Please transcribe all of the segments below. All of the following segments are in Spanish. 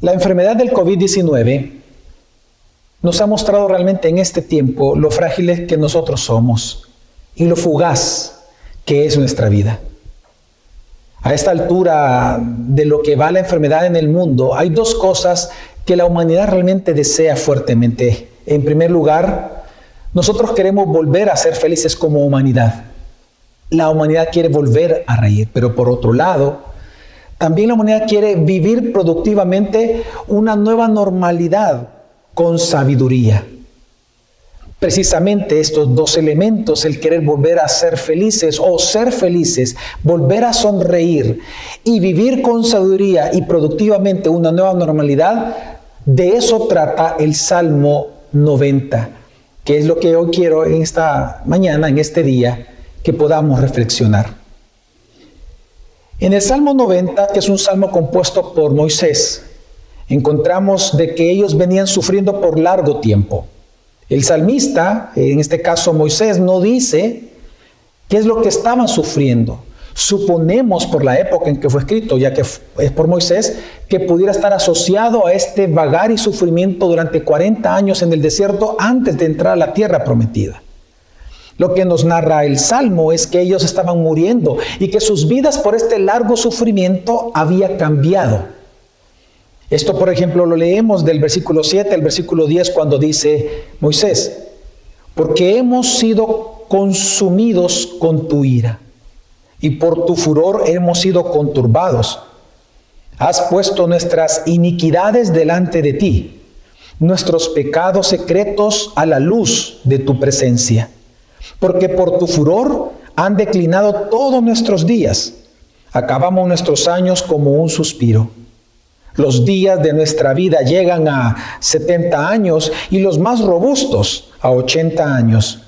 La enfermedad del COVID-19 nos ha mostrado realmente en este tiempo lo frágiles que nosotros somos y lo fugaz que es nuestra vida. A esta altura de lo que va la enfermedad en el mundo, hay dos cosas que la humanidad realmente desea fuertemente. En primer lugar, nosotros queremos volver a ser felices como humanidad. La humanidad quiere volver a reír, pero por otro lado, también la humanidad quiere vivir productivamente una nueva normalidad con sabiduría. Precisamente estos dos elementos, el querer volver a ser felices o ser felices, volver a sonreír y vivir con sabiduría y productivamente una nueva normalidad, de eso trata el Salmo 90, que es lo que hoy quiero en esta mañana, en este día, que podamos reflexionar. En el Salmo 90, que es un salmo compuesto por Moisés, encontramos de que ellos venían sufriendo por largo tiempo. El salmista, en este caso Moisés, no dice qué es lo que estaban sufriendo. Suponemos por la época en que fue escrito, ya que es por Moisés, que pudiera estar asociado a este vagar y sufrimiento durante 40 años en el desierto antes de entrar a la tierra prometida. Lo que nos narra el Salmo es que ellos estaban muriendo y que sus vidas por este largo sufrimiento había cambiado. Esto, por ejemplo, lo leemos del versículo 7 al versículo 10 cuando dice Moisés, porque hemos sido consumidos con tu ira y por tu furor hemos sido conturbados. Has puesto nuestras iniquidades delante de ti, nuestros pecados secretos a la luz de tu presencia, porque por tu furor han declinado todos nuestros días, acabamos nuestros años como un suspiro. Los días de nuestra vida llegan a 70 años y los más robustos a 80 años.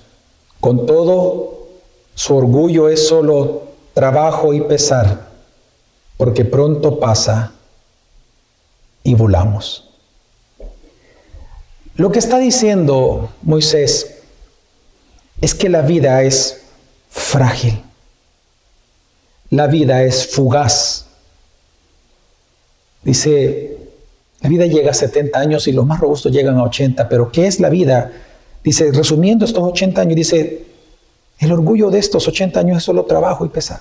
Con todo, su orgullo es solo trabajo y pesar, porque pronto pasa y volamos. Lo que está diciendo Moisés es que la vida es frágil, la vida es fugaz, Dice, la vida llega a 70 años y los más robustos llegan a 80, pero ¿qué es la vida? Dice, resumiendo estos 80 años, dice, el orgullo de estos 80 años es solo trabajo y pesar.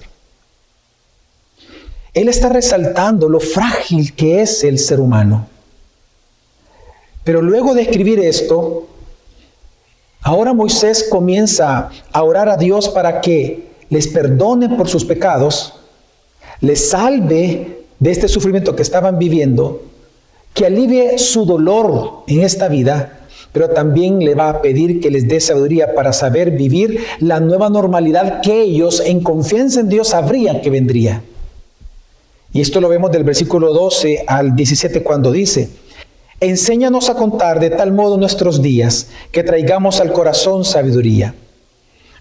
Él está resaltando lo frágil que es el ser humano. Pero luego de escribir esto, ahora Moisés comienza a orar a Dios para que les perdone por sus pecados, les salve de este sufrimiento que estaban viviendo, que alivie su dolor en esta vida, pero también le va a pedir que les dé sabiduría para saber vivir la nueva normalidad que ellos en confianza en Dios sabrían que vendría. Y esto lo vemos del versículo 12 al 17 cuando dice, enséñanos a contar de tal modo nuestros días que traigamos al corazón sabiduría.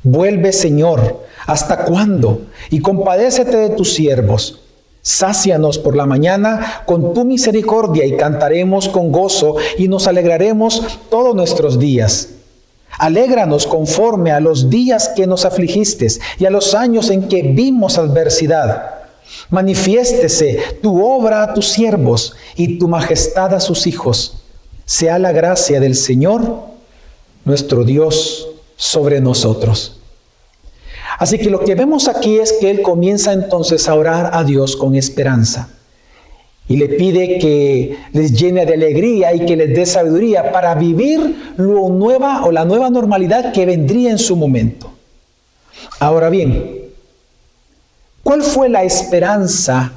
Vuelve Señor, ¿hasta cuándo? Y compadécete de tus siervos Sácianos por la mañana con tu misericordia y cantaremos con gozo y nos alegraremos todos nuestros días. Alégranos conforme a los días que nos afligiste y a los años en que vimos adversidad. Manifiéstese tu obra a tus siervos y tu majestad a sus hijos. Sea la gracia del Señor, nuestro Dios, sobre nosotros. Así que lo que vemos aquí es que él comienza entonces a orar a Dios con esperanza y le pide que les llene de alegría y que les dé sabiduría para vivir lo nueva o la nueva normalidad que vendría en su momento. Ahora bien, ¿cuál fue la esperanza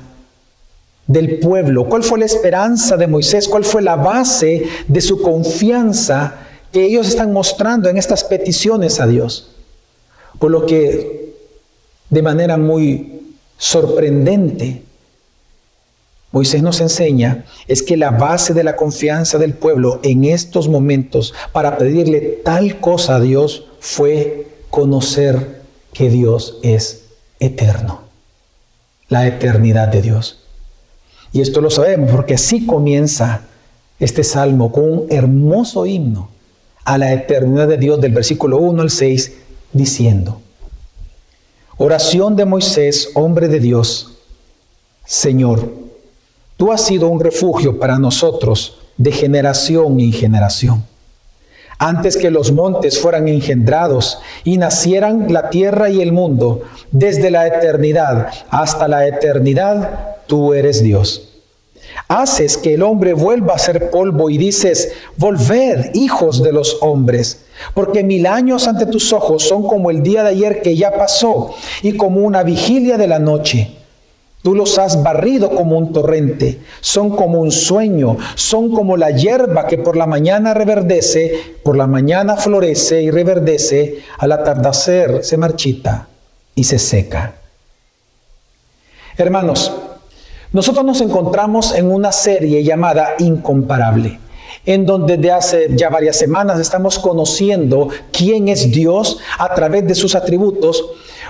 del pueblo? ¿Cuál fue la esperanza de Moisés? ¿Cuál fue la base de su confianza que ellos están mostrando en estas peticiones a Dios? Por lo que de manera muy sorprendente, Moisés nos enseña es que la base de la confianza del pueblo en estos momentos para pedirle tal cosa a Dios fue conocer que Dios es eterno, la eternidad de Dios. Y esto lo sabemos porque así comienza este salmo con un hermoso himno a la eternidad de Dios del versículo 1 al 6 diciendo, oración de Moisés, hombre de Dios, Señor, tú has sido un refugio para nosotros de generación en generación. Antes que los montes fueran engendrados y nacieran la tierra y el mundo, desde la eternidad hasta la eternidad, tú eres Dios. Haces que el hombre vuelva a ser polvo y dices, volved, hijos de los hombres, porque mil años ante tus ojos son como el día de ayer que ya pasó y como una vigilia de la noche. Tú los has barrido como un torrente, son como un sueño, son como la hierba que por la mañana reverdece, por la mañana florece y reverdece, al atardecer se marchita y se seca. Hermanos, nosotros nos encontramos en una serie llamada Incomparable en donde de hace ya varias semanas estamos conociendo quién es Dios a través de sus atributos,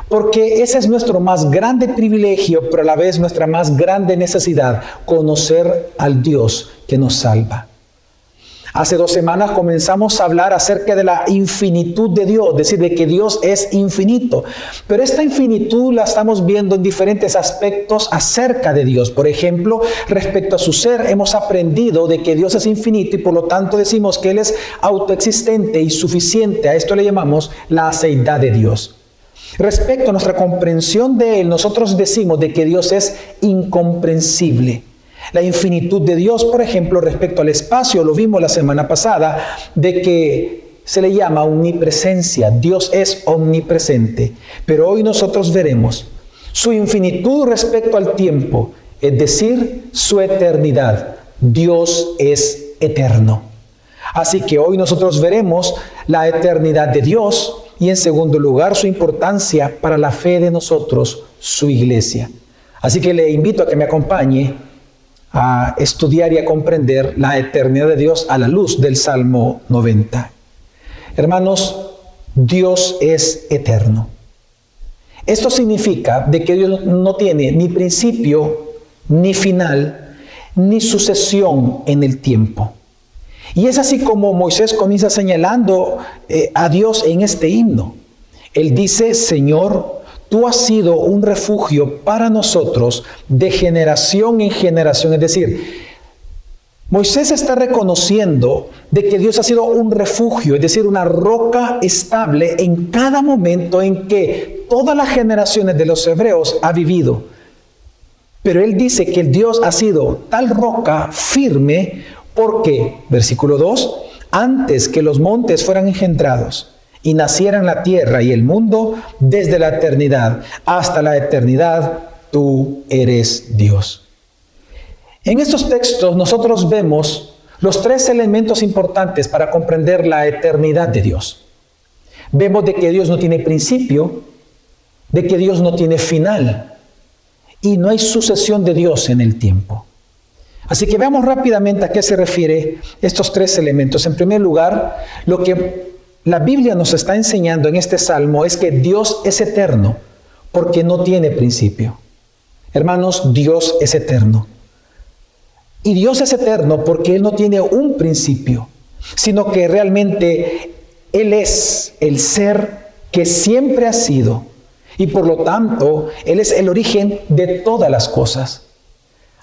porque ese es nuestro más grande privilegio, pero a la vez nuestra más grande necesidad, conocer al Dios que nos salva. Hace dos semanas comenzamos a hablar acerca de la infinitud de Dios, es decir, de que Dios es infinito. Pero esta infinitud la estamos viendo en diferentes aspectos acerca de Dios. Por ejemplo, respecto a su ser, hemos aprendido de que Dios es infinito y por lo tanto decimos que Él es autoexistente y suficiente. A esto le llamamos la aceidad de Dios. Respecto a nuestra comprensión de Él, nosotros decimos de que Dios es incomprensible. La infinitud de Dios, por ejemplo, respecto al espacio, lo vimos la semana pasada, de que se le llama omnipresencia. Dios es omnipresente. Pero hoy nosotros veremos su infinitud respecto al tiempo, es decir, su eternidad. Dios es eterno. Así que hoy nosotros veremos la eternidad de Dios y en segundo lugar su importancia para la fe de nosotros, su iglesia. Así que le invito a que me acompañe a estudiar y a comprender la eternidad de Dios a la luz del Salmo 90. Hermanos, Dios es eterno. Esto significa de que Dios no tiene ni principio, ni final, ni sucesión en el tiempo. Y es así como Moisés comienza señalando eh, a Dios en este himno. Él dice, Señor, tú has sido un refugio para nosotros de generación en generación. Es decir, Moisés está reconociendo de que Dios ha sido un refugio, es decir, una roca estable en cada momento en que todas las generaciones de los hebreos ha vivido. Pero él dice que Dios ha sido tal roca firme porque, versículo 2, antes que los montes fueran engendrados, y nacieran la tierra y el mundo desde la eternidad hasta la eternidad, tú eres Dios. En estos textos nosotros vemos los tres elementos importantes para comprender la eternidad de Dios. Vemos de que Dios no tiene principio, de que Dios no tiene final y no hay sucesión de Dios en el tiempo. Así que veamos rápidamente a qué se refiere estos tres elementos. En primer lugar, lo que la Biblia nos está enseñando en este salmo es que Dios es eterno porque no tiene principio. Hermanos, Dios es eterno. Y Dios es eterno porque Él no tiene un principio, sino que realmente Él es el ser que siempre ha sido. Y por lo tanto, Él es el origen de todas las cosas.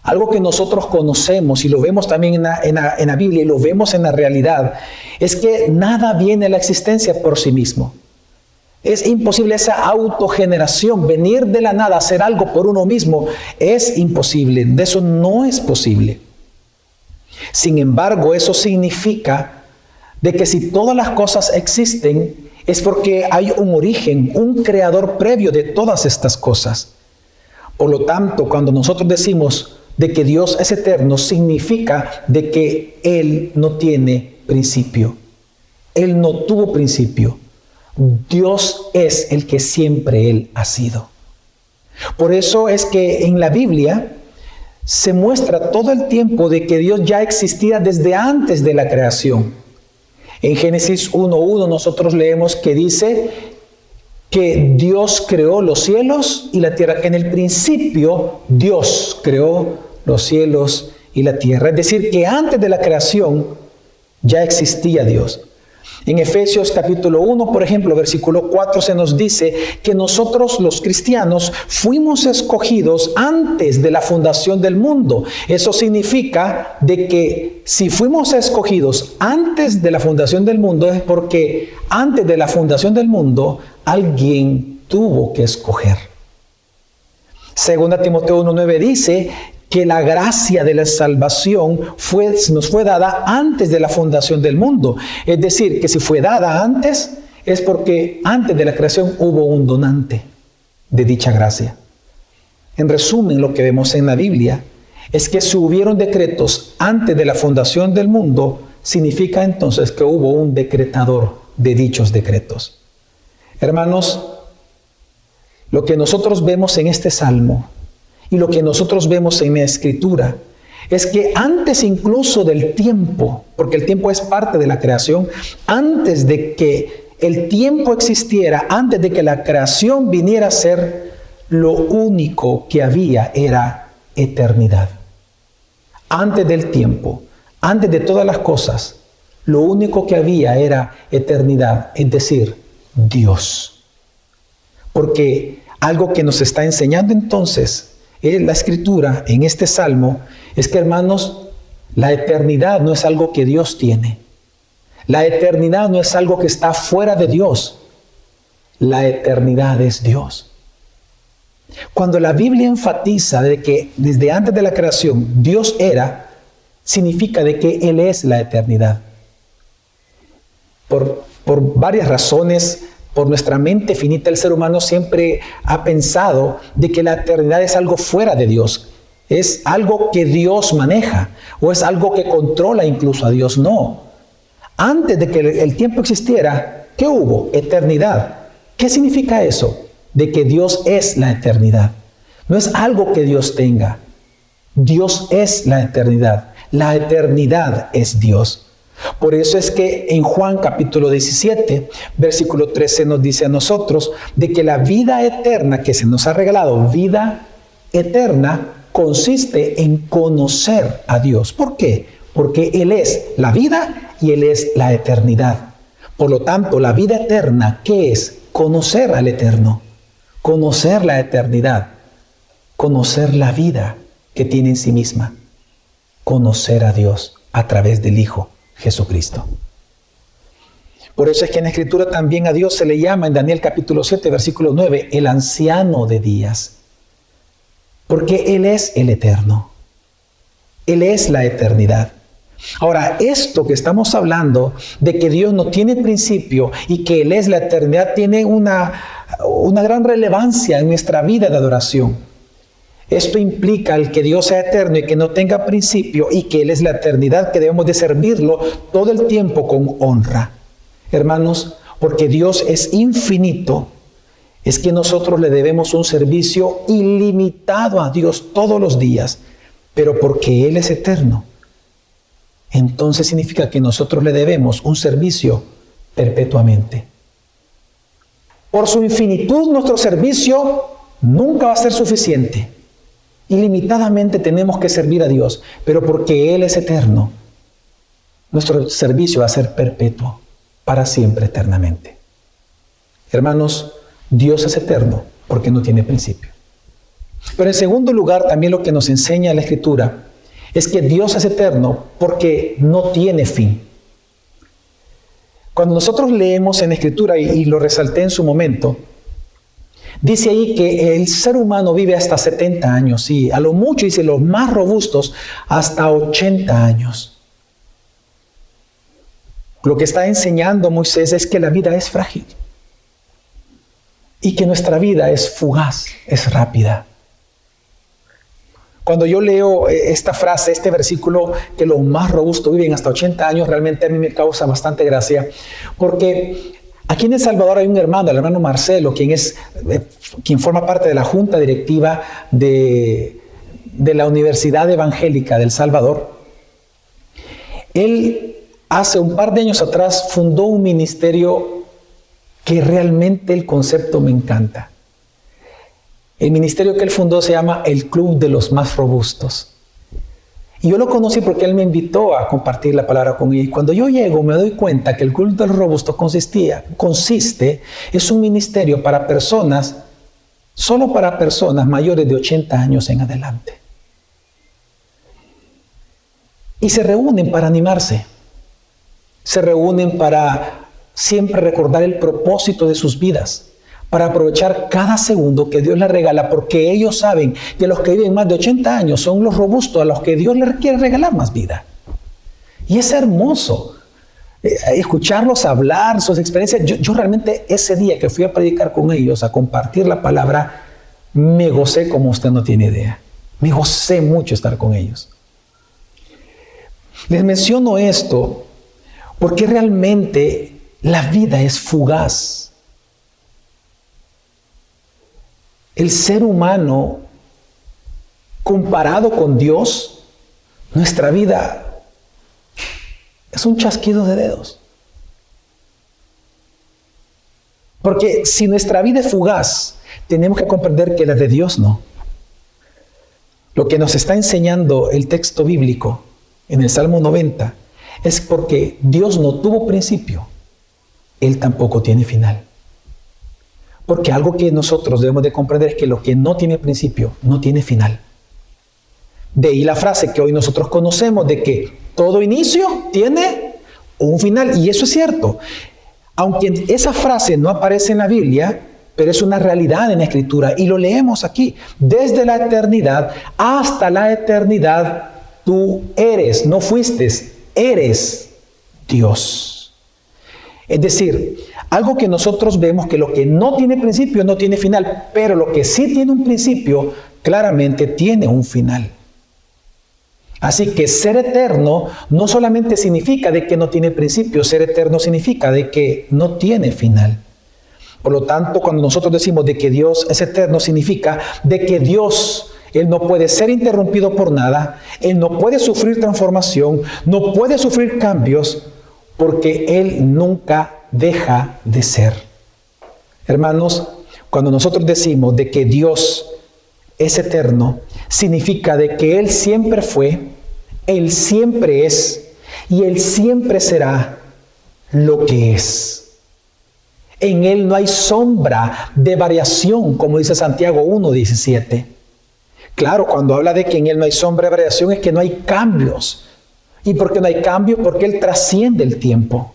Algo que nosotros conocemos y lo vemos también en la, Biblia y lo vemos en la realidad, es que nada viene a la existencia por sí mismo. Es imposible esa autogeneración, venir de la nada, hacer algo por uno mismo, es imposible, de eso no es posible. Sin embargo, eso significa de que si todas las cosas existen, es porque hay un origen, un creador previo de todas estas cosas. Por lo tanto, cuando nosotros decimos, de que Dios es eterno significa de que Él no tiene principio. Él no tuvo principio. Dios es el que siempre Él ha sido. Por eso es que en la Biblia se muestra todo el tiempo de que Dios ya existía desde antes de la creación. En Génesis 1.1 nosotros leemos que dice que Dios creó los cielos y la tierra, en el principio Dios creó los cielos y la tierra. Es decir, que antes de la creación ya existía Dios. En Efesios capítulo 1, por ejemplo, versículo 4 se nos dice que nosotros los cristianos fuimos escogidos antes de la fundación del mundo. Eso significa de que si fuimos escogidos antes de la fundación del mundo es porque antes de la fundación del mundo alguien tuvo que escoger. Segunda Timoteo 1.9 dice que la gracia de la salvación fue, nos fue dada antes de la fundación del mundo. Es decir, que si fue dada antes, es porque antes de la creación hubo un donante de dicha gracia. En resumen, lo que vemos en la Biblia es que si hubieron decretos antes de la fundación del mundo, significa entonces que hubo un decretador de dichos decretos. Hermanos, lo que nosotros vemos en este salmo y lo que nosotros vemos en la escritura es que antes incluso del tiempo, porque el tiempo es parte de la creación, antes de que el tiempo existiera, antes de que la creación viniera a ser, lo único que había era eternidad. Antes del tiempo, antes de todas las cosas, lo único que había era eternidad, es decir, Dios. Porque algo que nos está enseñando entonces la escritura, en este salmo, es que hermanos, la eternidad no es algo que Dios tiene. La eternidad no es algo que está fuera de Dios. La eternidad es Dios. Cuando la Biblia enfatiza de que desde antes de la creación Dios era, significa de que Él es la eternidad. Por, por varias razones, por nuestra mente finita, el ser humano siempre ha pensado de que la eternidad es algo fuera de Dios, es algo que Dios maneja o es algo que controla incluso a Dios. No. Antes de que el tiempo existiera, ¿qué hubo? Eternidad. ¿Qué significa eso? De que Dios es la eternidad. No es algo que Dios tenga. Dios es la eternidad. La eternidad es Dios. Por eso es que en Juan capítulo 17, versículo 13 nos dice a nosotros de que la vida eterna que se nos ha regalado, vida eterna, consiste en conocer a Dios. ¿Por qué? Porque Él es la vida y Él es la eternidad. Por lo tanto, la vida eterna, ¿qué es? Conocer al eterno, conocer la eternidad, conocer la vida que tiene en sí misma, conocer a Dios a través del Hijo Jesucristo. Por eso es que en la Escritura también a Dios se le llama en Daniel capítulo 7, versículo 9, el anciano de días. Porque Él es el eterno. Él es la eternidad. Ahora, esto que estamos hablando de que Dios no tiene principio y que Él es la eternidad tiene una, una gran relevancia en nuestra vida de adoración. Esto implica el que Dios sea eterno y que no tenga principio y que Él es la eternidad, que debemos de servirlo todo el tiempo con honra. Hermanos, porque Dios es infinito, es que nosotros le debemos un servicio ilimitado a Dios todos los días, pero porque Él es eterno. Entonces significa que nosotros le debemos un servicio perpetuamente. Por su infinitud nuestro servicio nunca va a ser suficiente. Ilimitadamente tenemos que servir a Dios, pero porque Él es eterno, nuestro servicio va a ser perpetuo, para siempre, eternamente. Hermanos, Dios es eterno porque no tiene principio. Pero en segundo lugar, también lo que nos enseña la Escritura es que Dios es eterno porque no tiene fin. Cuando nosotros leemos en Escritura, y, lo resalté en su momento, Dice ahí que el ser humano vive hasta 70 años, y a lo mucho dice los más robustos hasta 80 años. Lo que está enseñando Moisés es que la vida es frágil y que nuestra vida es fugaz, es rápida. Cuando yo leo eh, esta frase, este versículo, que los más robustos viven hasta 80 años, realmente a mí me causa bastante gracia, porque Aquí en El Salvador hay un hermano, el hermano Marcelo, quien, es, eh, quien forma parte de la junta directiva de, de la Universidad Evangélica del Salvador. Él hace un par de años atrás fundó un ministerio que realmente el concepto me encanta. El ministerio que él fundó se llama el Club de los Más Robustos. Y yo lo conocí porque él me invitó a compartir la palabra con él. Y cuando yo llego me doy cuenta que el culto del robusto consistía, consiste, es un ministerio para personas, solo para personas mayores de 80 años en adelante. Y se reúnen para animarse. Se reúnen para siempre recordar el propósito de sus vidas para aprovechar cada segundo que Dios les regala, porque ellos saben que los que viven más de 80 años son los robustos a los que Dios les quiere regalar más vida. Y es hermoso eh, escucharlos hablar, sus experiencias. Yo, yo, realmente ese día que fui a predicar con ellos, a compartir la palabra, me gocé como usted no tiene idea. Me gocé mucho estar con ellos. Les menciono esto porque realmente la vida es fugaz. El ser humano, comparado con Dios, nuestra vida es un chasquido de dedos. Porque si nuestra vida es fugaz, tenemos que comprender que la de Dios no. Lo que nos está enseñando el texto bíblico en el Salmo 90 es porque Dios no tuvo principio, Él tampoco tiene final. Porque algo que nosotros debemos de comprender es que lo que no tiene principio no tiene final. De ahí la frase que hoy nosotros conocemos de que todo inicio tiene un final. Y eso es cierto. Aunque esa frase no aparece en la Biblia, pero es una realidad en la Escritura y lo leemos aquí. Desde la eternidad hasta la eternidad, tú eres, no fuiste, eres Dios. Es decir, algo que nosotros vemos que lo que no tiene principio no tiene final, pero lo que sí tiene un principio claramente tiene un final. Así que ser eterno no solamente significa de que no tiene principio, ser eterno significa de que no tiene final. Por lo tanto, cuando nosotros decimos de que Dios es eterno, significa de que Dios, Él no puede ser interrumpido por nada, Él no puede sufrir transformación, no puede sufrir cambios, porque Él nunca deja de ser. Hermanos, cuando nosotros decimos de que Dios es eterno, significa de que Él siempre fue, Él siempre es y Él siempre será lo que es. En Él no hay sombra de variación, como dice Santiago 1.17. Claro, cuando habla de que en Él no hay sombra de variación es que no hay cambios. ¿Y por qué no hay cambios? Porque Él trasciende el tiempo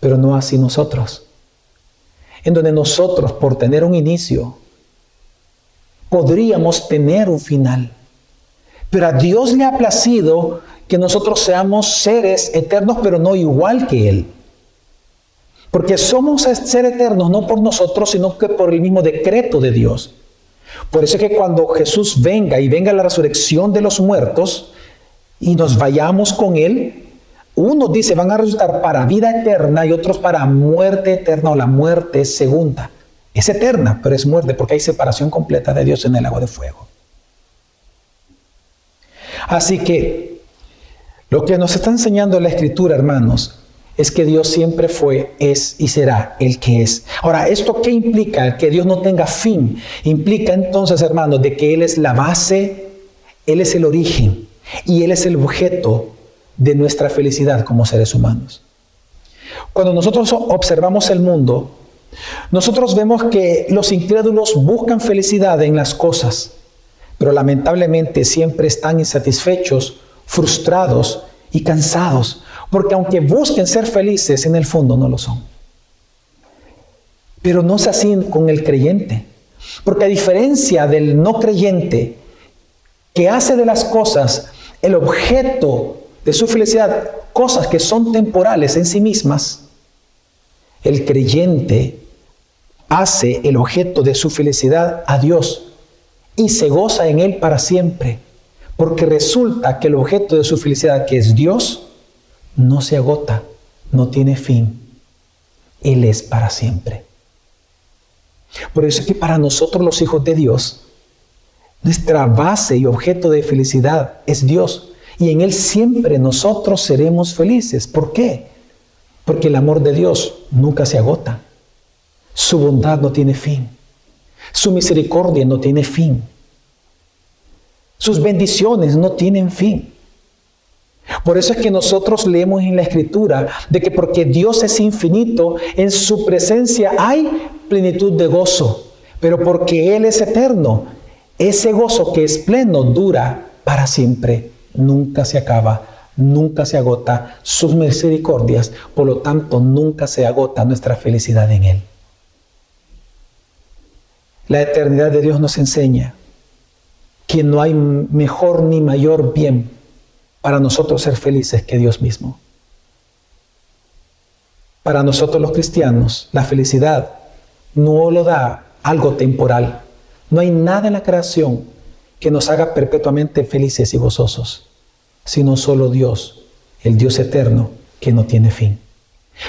pero no así nosotros. En donde nosotros, por tener un inicio, podríamos tener un final. Pero a Dios le ha placido que nosotros seamos seres eternos, pero no igual que Él. Porque somos seres eternos no por nosotros, sino que por el mismo decreto de Dios. Por eso es que cuando Jesús venga y venga la resurrección de los muertos y nos vayamos con Él, unos dice van a resultar para vida eterna y otros para muerte eterna o la muerte segunda. Es eterna, pero es muerte porque hay separación completa de Dios en el agua de fuego. Así que lo que nos está enseñando la escritura, hermanos, es que Dios siempre fue, es y será el que es. Ahora, ¿esto qué implica? Que Dios no tenga fin. Implica entonces, hermanos, de que Él es la base, Él es el origen y Él es el objeto de nuestra felicidad como seres humanos. Cuando nosotros observamos el mundo, nosotros vemos que los incrédulos buscan felicidad en las cosas, pero lamentablemente siempre están insatisfechos, frustrados y cansados, porque aunque busquen ser felices, en el fondo no lo son. Pero no es así con el creyente, porque a diferencia del no creyente, que hace de las cosas el objeto de su felicidad cosas que son temporales en sí mismas, el creyente hace el objeto de su felicidad a Dios y se goza en Él para siempre, porque resulta que el objeto de su felicidad, que es Dios, no se agota, no tiene fin. Él es para siempre. Por eso es que para nosotros los hijos de Dios, nuestra base y objeto de felicidad es Dios y en Él siempre nosotros seremos felices. ¿Por qué? Porque el amor de Dios nunca se agota. Su bondad no tiene fin. Su misericordia no tiene fin. Sus bendiciones no tienen fin. Por eso es que nosotros leemos en la Escritura de que porque Dios es infinito, en su presencia hay plenitud de gozo. Pero porque Él es eterno, ese gozo que es pleno dura para siempre, nunca se acaba, nunca se agota sus misericordias, por lo tanto nunca se agota nuestra felicidad en Él. La eternidad de Dios nos enseña que no hay mejor ni mayor bien para nosotros ser felices que Dios mismo. Para nosotros los cristianos, la felicidad no lo da algo temporal. No hay nada en la creación que nos haga perpetuamente felices y gozosos, sino solo Dios, el Dios eterno que no tiene fin.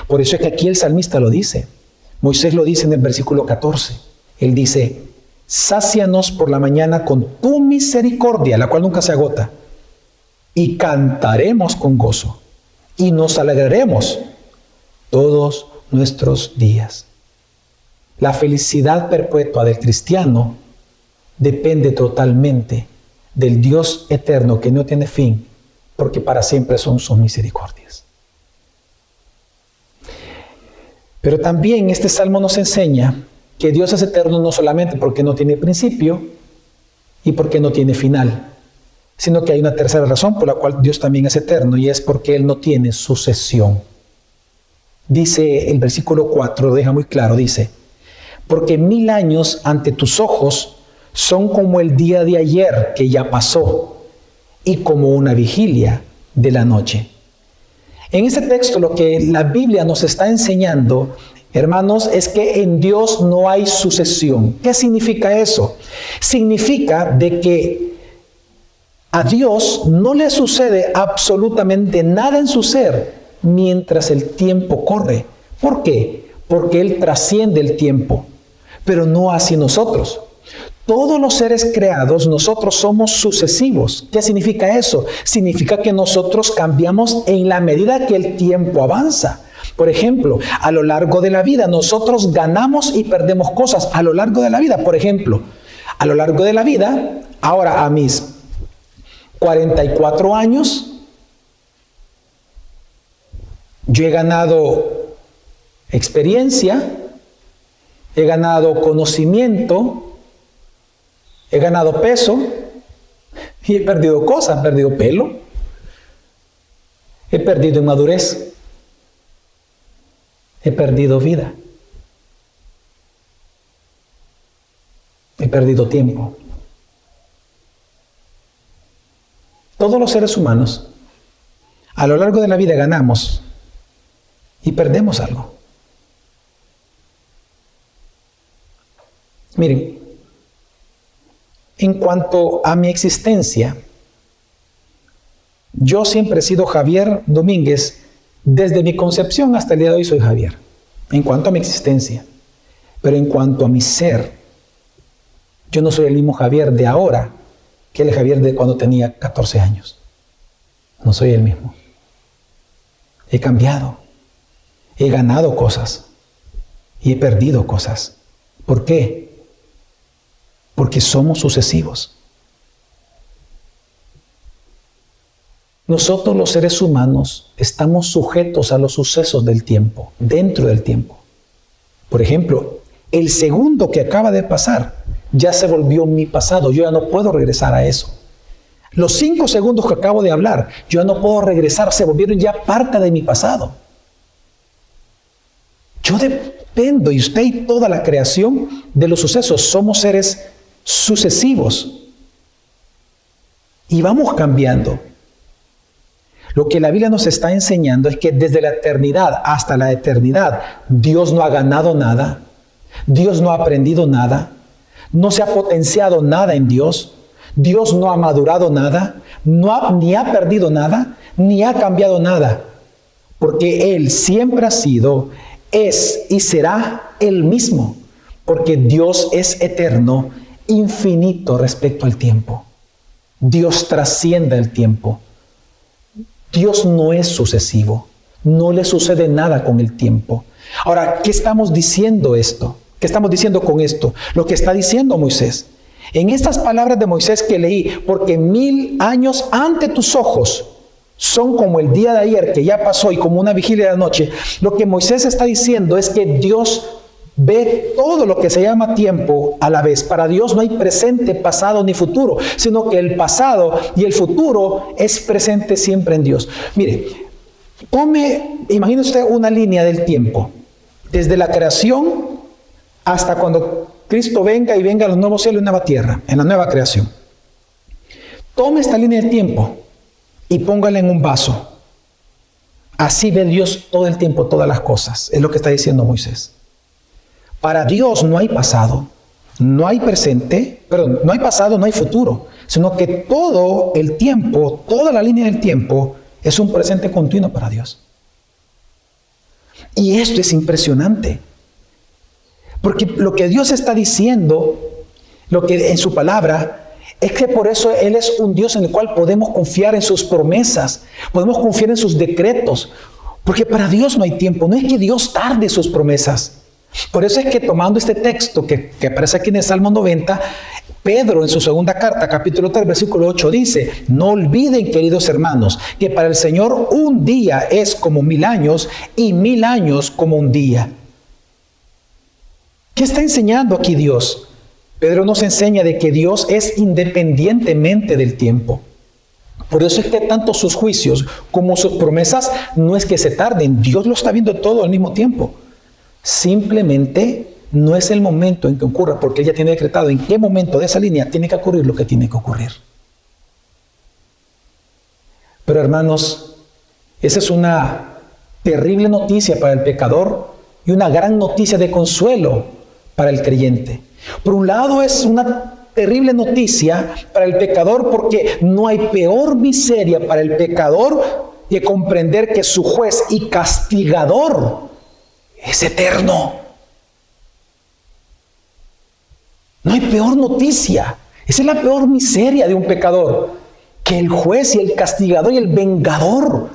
Por eso es que aquí el salmista lo dice. Moisés lo dice en el versículo 14. Él dice, sácianos por la mañana con tu misericordia, la cual nunca se agota, y cantaremos con gozo, y nos alegraremos todos nuestros días. La felicidad perpetua del cristiano depende totalmente del Dios eterno que no tiene fin, porque para siempre son sus misericordias. Pero también este salmo nos enseña que Dios es eterno no solamente porque no tiene principio y porque no tiene final, sino que hay una tercera razón por la cual Dios también es eterno y es porque Él no tiene sucesión. Dice el versículo 4, lo deja muy claro, dice, porque mil años ante tus ojos son como el día de ayer que ya pasó y como una vigilia de la noche. En este texto lo que la Biblia nos está enseñando, hermanos, es que en Dios no hay sucesión. ¿Qué significa eso? Significa de que a Dios no le sucede absolutamente nada en su ser mientras el tiempo corre. ¿Por qué? Porque Él trasciende el tiempo pero no así nosotros. Todos los seres creados, nosotros somos sucesivos. ¿Qué significa eso? Significa que nosotros cambiamos en la medida que el tiempo avanza. Por ejemplo, a lo largo de la vida nosotros ganamos y perdemos cosas a lo largo de la vida. Por ejemplo, a lo largo de la vida, ahora a mis 44 años, yo he ganado experiencia, he ganado conocimiento, he ganado peso y he perdido cosas, he perdido pelo, he perdido inmadurez, he perdido vida, he perdido tiempo. Todos los seres humanos a lo largo de la vida ganamos y perdemos algo. Miren, en cuanto a mi existencia, yo siempre he sido Javier Domínguez, desde mi concepción hasta el día de hoy soy Javier, en cuanto a mi existencia. Pero en cuanto a mi ser, yo no soy el mismo Javier de ahora que el Javier de cuando tenía 14 años. No soy el mismo. He cambiado, he ganado cosas y he perdido cosas. ¿Por qué? Porque somos sucesivos. Nosotros los seres humanos estamos sujetos a los sucesos del tiempo, dentro del tiempo. Por ejemplo, el segundo que acaba de pasar ya se volvió mi pasado, yo ya no puedo regresar a eso. Los cinco segundos que acabo de hablar, yo ya no puedo regresar, se volvieron ya parte de mi pasado. Yo dependo, y usted y toda la creación, de los sucesos. Somos seres sucesivos. Y vamos cambiando. Lo que la Biblia nos está enseñando es que desde la eternidad hasta la eternidad Dios no ha ganado nada, Dios no ha aprendido nada, no se ha potenciado nada en Dios, Dios no ha madurado nada, no ni ha perdido nada, ni ha cambiado nada, porque Él siempre ha sido, es y será el mismo, porque Dios es eterno infinito respecto al tiempo. Dios trasciende el tiempo. Dios no es sucesivo. No le sucede nada con el tiempo. Ahora, ¿qué estamos diciendo esto? ¿Qué estamos diciendo con esto? Lo que está diciendo Moisés En estas palabras de Moisés que leí, porque mil años ante tus ojos son como el día de ayer que ya pasó y como una vigilia de la noche, lo que Moisés está diciendo es que Dios ve todo lo que se llama tiempo a la vez. Para Dios no hay presente, pasado ni futuro, sino que el pasado y el futuro es presente siempre en Dios. Mire, tome, imagine usted una línea del tiempo, desde la creación hasta cuando Cristo venga y venga a los nuevos cielos y nueva tierra, en la nueva creación. Tome esta línea del tiempo y póngala en un vaso. Así ve Dios todo el tiempo todas las cosas, es lo que está diciendo Moisés. Para Dios no hay pasado, no hay presente, perdón, no hay pasado, no hay futuro, sino que todo el tiempo, toda la línea del tiempo es un presente continuo para Dios. Y esto es impresionante, porque lo que Dios está diciendo, lo que en su palabra, es que por eso Él es un Dios en el cual podemos confiar en sus promesas, podemos confiar en sus decretos, porque para Dios no hay tiempo, no es que Dios tarde sus promesas. Por eso es que tomando este texto que, aparece aquí en el Salmo 90, Pedro en su segunda carta, capítulo 3, versículo 8 dice, no olviden, queridos hermanos, que para el Señor un día es como mil años y mil años como un día. ¿Qué está enseñando aquí Dios? Pedro nos enseña de que Dios es independientemente del tiempo. Por eso es que tanto sus juicios como sus promesas no es que se tarden, Dios lo está viendo todo al mismo tiempo. Simplemente no es el momento en que ocurra, porque ella tiene decretado en qué momento de esa línea tiene que ocurrir lo que tiene que ocurrir. Pero hermanos, esa es una terrible noticia para el pecador y una gran noticia de consuelo para el creyente. Por un lado es una terrible noticia para el pecador porque no hay peor miseria para el pecador que comprender que su juez y castigador es eterno. No hay peor noticia. Esa es la peor miseria de un pecador. Que el juez y el castigador y el vengador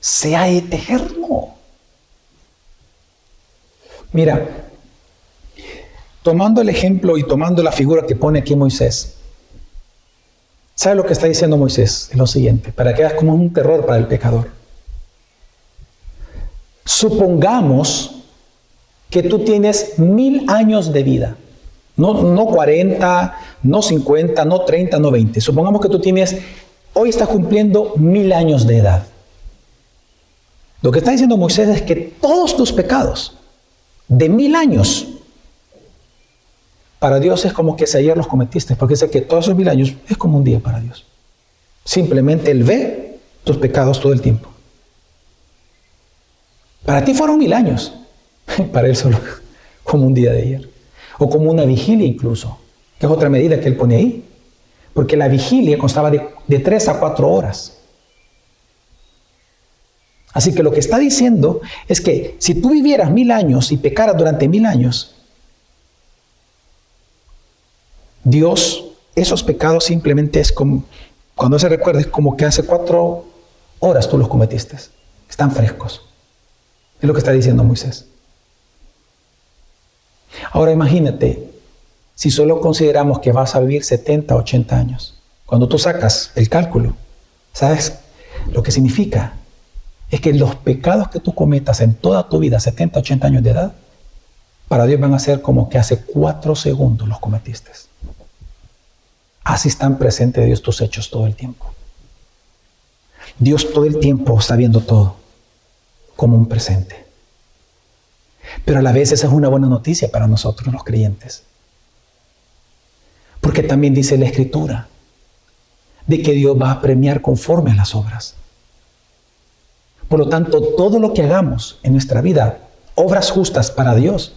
sea eterno. Mira, tomando el ejemplo y tomando la figura que pone aquí Moisés, ¿sabe lo que está diciendo Moisés? Es lo siguiente, para que veas como un terror para el pecador. Supongamos que tú tienes mil años de vida. No, no 40, no 50, no 30, no 20. Supongamos que tú tienes, hoy estás cumpliendo mil años de edad. Lo que está diciendo Moisés es que todos tus pecados de mil años, para Dios es como que si ayer los cometiste, porque dice que todos esos mil años es como un día para Dios. Simplemente Él ve tus pecados todo el tiempo. Para ti fueron mil años, para él solo como un día de ayer. O como una vigilia incluso, que es otra medida que él pone ahí. Porque la vigilia constaba de, de tres a cuatro horas. Así que lo que está diciendo es que si tú vivieras mil años y pecaras durante mil años, Dios, esos pecados simplemente es como, cuando se recuerda, es como que hace cuatro horas tú los cometiste. Están frescos. Es lo que está diciendo Moisés. Ahora imagínate, si solo consideramos que vas a vivir 70, 80 años, cuando tú sacas el cálculo, ¿sabes lo que significa? Es que los pecados que tú cometas en toda tu vida, 70, 80 años de edad, para Dios van a ser como que hace cuatro segundos los cometiste. Así están presentes Dios tus hechos todo el tiempo. Dios todo el tiempo está viendo todo como un presente. Pero a la vez esa es una buena noticia para nosotros los creyentes. Porque también dice la Escritura de que Dios va a premiar conforme a las obras. Por lo tanto, todo lo que hagamos en nuestra vida, obras justas para Dios,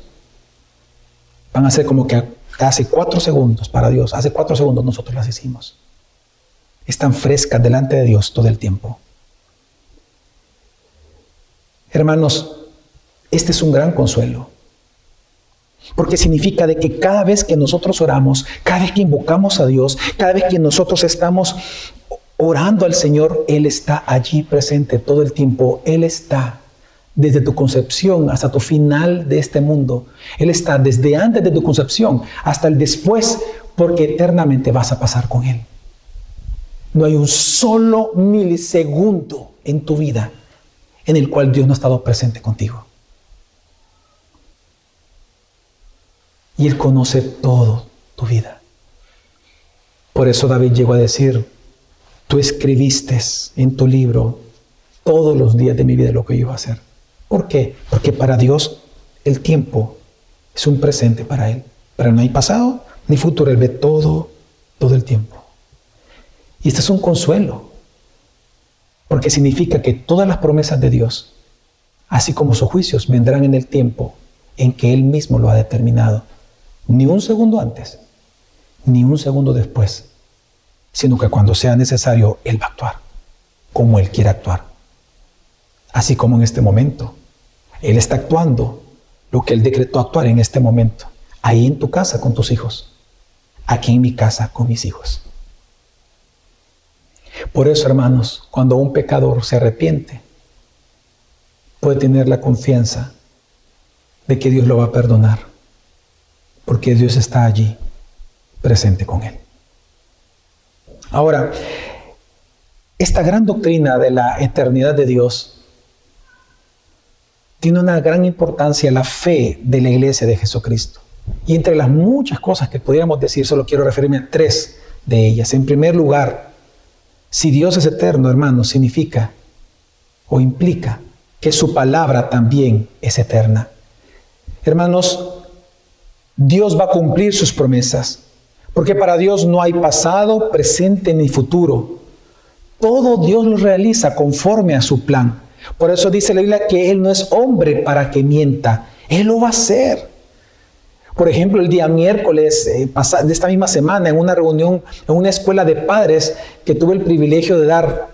van a ser como que hace cuatro segundos para Dios, hace cuatro segundos nosotros las hicimos. Están frescas delante de Dios todo el tiempo. Hermanos, este es un gran consuelo. Porque significa de que cada vez que nosotros oramos, cada vez que invocamos a Dios, cada vez que nosotros estamos orando al Señor, Él está allí presente todo el tiempo. Él está desde tu concepción hasta tu final de este mundo. Él está desde antes de tu concepción hasta el después, porque eternamente vas a pasar con Él. No hay un solo milisegundo en tu vida en el cual Dios no ha estado presente contigo. Y Él conoce todo tu vida. Por eso David llegó a decir, tú escribiste en tu libro todos los días de mi vida lo que yo iba a hacer. ¿Por qué? Porque para Dios el tiempo es un presente para Él. Pero no hay pasado ni futuro. Él ve todo, todo el tiempo. Y este es un consuelo. Porque significa que todas las promesas de Dios, así como sus juicios, vendrán en el tiempo en que Él mismo lo ha determinado. Ni un segundo antes, ni un segundo después, sino que cuando sea necesario, Él va a actuar como Él quiere actuar. Así como en este momento. Él está actuando lo que Él decretó actuar en este momento. Ahí en tu casa con tus hijos. Aquí en mi casa con mis hijos. Por eso, hermanos, cuando un pecador se arrepiente, puede tener la confianza de que Dios lo va a perdonar, porque Dios está allí presente con él. Ahora, esta gran doctrina de la eternidad de Dios tiene una gran importancia la fe de la iglesia de Jesucristo. Y entre las muchas cosas que pudiéramos decir, solo quiero referirme a tres de ellas. En primer lugar, si Dios es eterno, hermanos, significa o implica que su palabra también es eterna. Hermanos, Dios va a cumplir sus promesas, porque para Dios no hay pasado, presente ni futuro. Todo Dios lo realiza conforme a su plan. Por eso dice la Biblia que Él no es hombre para que mienta. Él lo va a hacer. Por ejemplo, el día miércoles eh, de esta misma semana, en una reunión en una escuela de padres que tuve el privilegio de dar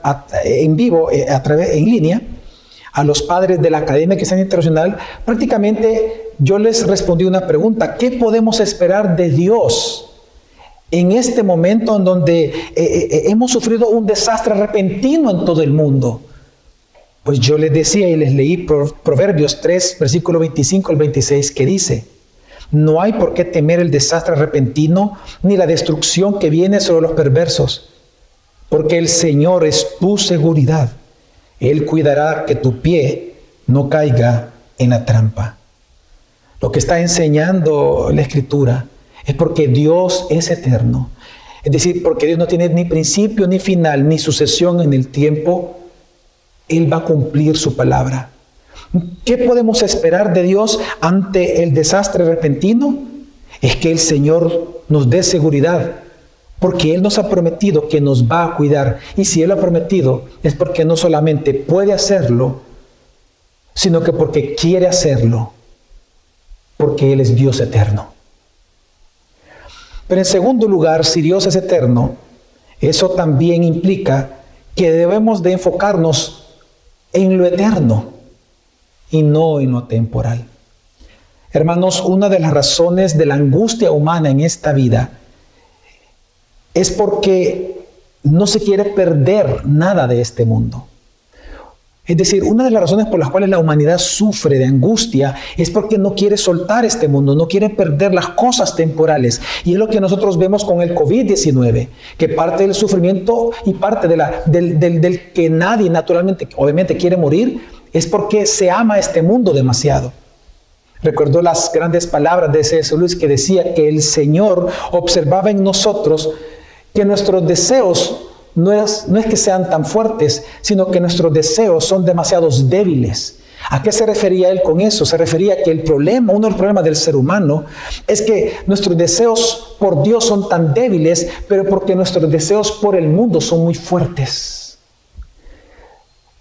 en vivo, eh, en línea, a los padres de la Academia Cristiana Internacional, prácticamente yo les respondí una pregunta, ¿qué podemos esperar de Dios en este momento en donde eh, hemos sufrido un desastre repentino en todo el mundo? Pues yo les decía y les leí Proverbios 3, versículo 25 al 26, que dice, no hay por qué temer el desastre repentino ni la destrucción que viene sobre los perversos, porque el Señor es tu seguridad. Él cuidará que tu pie no caiga en la trampa. Lo que está enseñando la Escritura es porque Dios es eterno. Es decir, porque Dios no tiene ni principio ni final, ni sucesión en el tiempo. Él va a cumplir su palabra. ¿Qué podemos esperar de Dios ante el desastre repentino? Es que el Señor nos dé seguridad, porque Él nos ha prometido que nos va a cuidar. Y si Él ha prometido, es porque no solamente puede hacerlo, sino que porque quiere hacerlo, porque Él es Dios eterno. Pero en segundo lugar, si Dios es eterno, eso también implica que debemos de enfocarnos en lo eterno y no en lo temporal. Hermanos, una de las razones de la angustia humana en esta vida es porque no se quiere perder nada de este mundo. Es decir, una de las razones por las cuales la humanidad sufre de angustia es porque no quiere soltar este mundo, no quiere perder las cosas temporales. Y es lo que nosotros vemos con el COVID-19, que parte del sufrimiento y parte de la, del, del que nadie naturalmente, obviamente, quiere morir, es porque se ama este mundo demasiado. Recuerdo las grandes palabras de C.S. Luis que decía que el Señor observaba en nosotros que nuestros deseos no es, no es que sean tan fuertes, sino que nuestros deseos son demasiados débiles. ¿A qué se refería él con eso? Se refería que el problema, uno de los problemas del ser humano, es que nuestros deseos por Dios son tan débiles, pero porque nuestros deseos por el mundo son muy fuertes.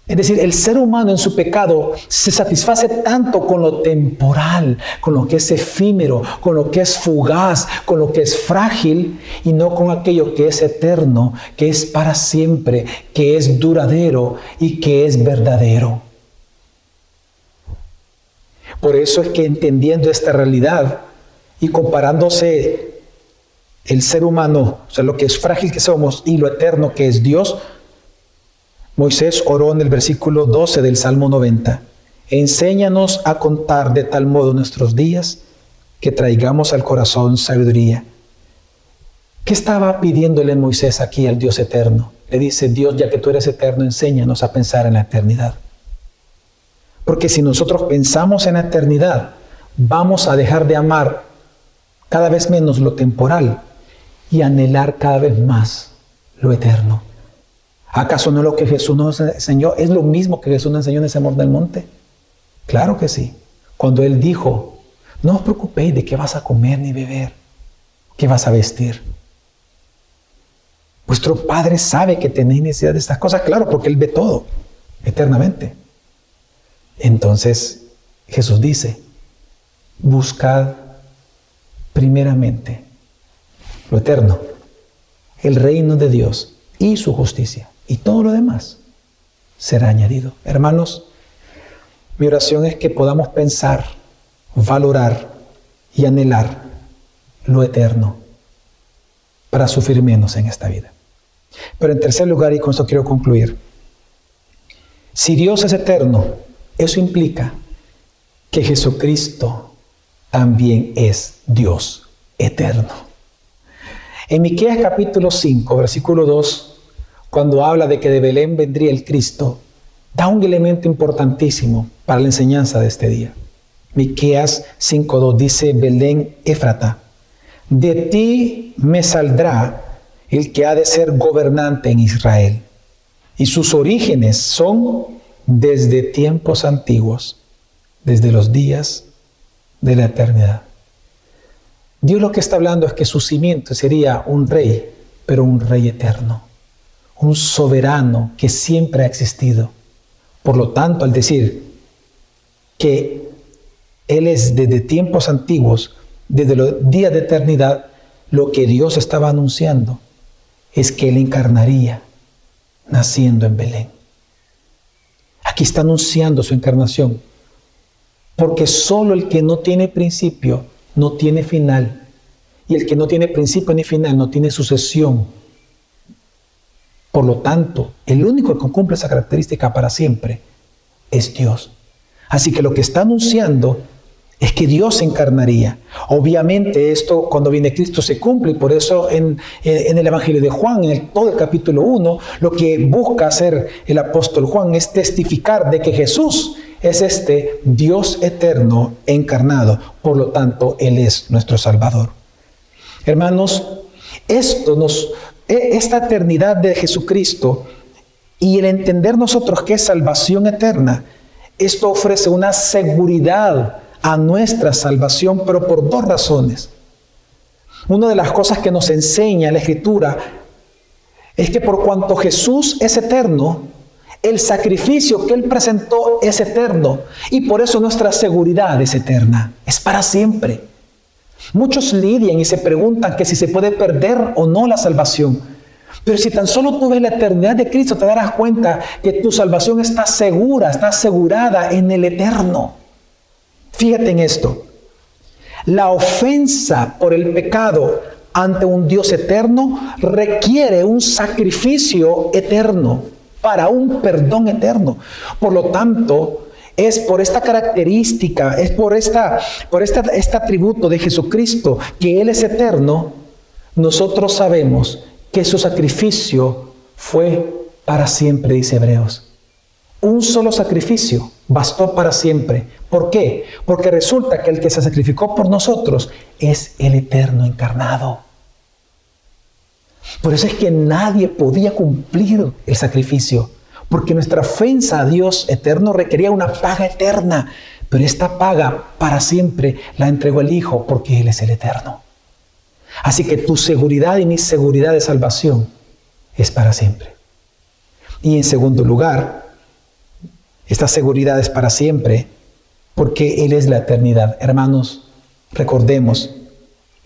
Es decir, el ser humano en su pecado se satisface tanto con lo temporal, con lo que es efímero, con lo que es fugaz, con lo que es frágil y no con aquello que es eterno, que es para siempre, que es duradero y que es verdadero. Por eso es que entendiendo esta realidad y comparándose el ser humano, o sea, lo que es frágil que somos y lo eterno que es Dios, Moisés oró en el versículo 12 del Salmo 90. enséñanos a contar de tal modo nuestros días que traigamos al corazón sabiduría. ¿Qué estaba pidiéndole Moisés aquí al Dios eterno? Le dice, Dios, ya que tú eres eterno, enséñanos a pensar en la eternidad. Porque si nosotros pensamos en la eternidad, vamos a dejar de amar cada vez menos lo temporal y anhelar cada vez más lo eterno. ¿Acaso no lo que Jesús nos enseñó es lo mismo que Jesús nos enseñó en ese amor del monte? Claro que sí. Cuando Él dijo, no os preocupéis de qué vas a comer ni beber, qué vas a vestir. Vuestro Padre sabe que tenéis necesidad de estas cosas, claro, porque Él ve todo eternamente. Entonces Jesús dice, buscad primeramente lo eterno, el reino de Dios y su justicia, y todo lo demás será añadido. Hermanos, mi oración es que podamos pensar, valorar y anhelar lo eterno para sufrir menos en esta vida. Pero en tercer lugar, y con esto quiero concluir, si Dios es eterno, eso implica que Jesucristo también es Dios eterno. En Miqueas capítulo 5, versículo 2, cuando habla de que de Belén vendría el Cristo, da un elemento importantísimo para la enseñanza de este día. Miqueas 5:2 dice Belén Éfrata, de ti me saldrá el que ha de ser gobernante en Israel. Y sus orígenes son desde tiempos antiguos, desde los días de la eternidad. Dios lo que está hablando es que su cimiento sería un rey, pero un rey eterno, un soberano que siempre ha existido. Por lo tanto, al decir que Él es desde tiempos antiguos, desde los días de eternidad, lo que Dios estaba anunciando es que Él encarnaría naciendo en Belén. Aquí está anunciando su encarnación, porque solo el que no tiene principio no tiene final. Y el que no tiene principio ni final no tiene sucesión. Por lo tanto, el único que cumple esa característica para siempre es Dios. Así que lo que está anunciando es que Dios se encarnaría. Obviamente esto cuando viene Cristo se cumple y por eso en, el Evangelio de Juan, en todo el capítulo 1, lo que busca hacer el apóstol Juan es testificar de que Jesús es este Dios eterno encarnado. Por lo tanto, Él es nuestro Salvador. Hermanos, esto nos, esta eternidad de Jesucristo y el entender nosotros que es salvación eterna, esto ofrece una seguridad a nuestra salvación, pero por dos razones. Una de las cosas que nos enseña la Escritura es que por cuanto Jesús es eterno, el sacrificio que Él presentó es eterno y por eso nuestra seguridad es eterna, es para siempre. Muchos lidian y se preguntan que si se puede perder o no la salvación. Pero si tan solo tú ves la eternidad de Cristo, te darás cuenta que tu salvación está segura, está asegurada en el eterno. Fíjate en esto. La ofensa por el pecado ante un Dios eterno requiere un sacrificio eterno para un perdón eterno. Por lo tanto, es por esta característica, es por, esta, por esta, este atributo de Jesucristo, que Él es eterno, nosotros sabemos que su sacrificio fue para siempre, dice Hebreos. Un solo sacrificio bastó para siempre. ¿Por qué? Porque resulta que el que se sacrificó por nosotros es el eterno encarnado. Por eso es que nadie podía cumplir el sacrificio, porque nuestra ofensa a Dios eterno requería una paga eterna, pero esta paga para siempre la entregó el Hijo porque Él es el eterno. Así que tu seguridad y mi seguridad de salvación es para siempre. Y en segundo lugar, esta seguridad es para siempre porque Él es la eternidad. Hermanos, recordemos,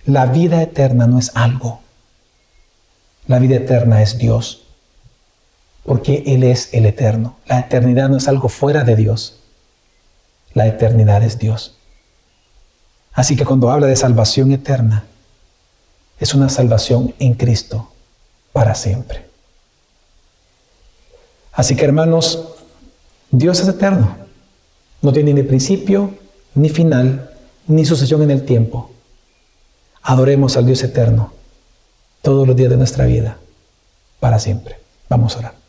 la vida eterna no es algo, la vida eterna es Dios, porque Él es el eterno. La eternidad no es algo fuera de Dios, la eternidad es Dios. Así que cuando habla de salvación eterna, es una salvación en Cristo para siempre. Así que hermanos, Dios es eterno. No tiene ni principio, ni final, ni sucesión en el tiempo. Adoremos al Dios eterno todos los días de nuestra vida, para siempre. Vamos a orar.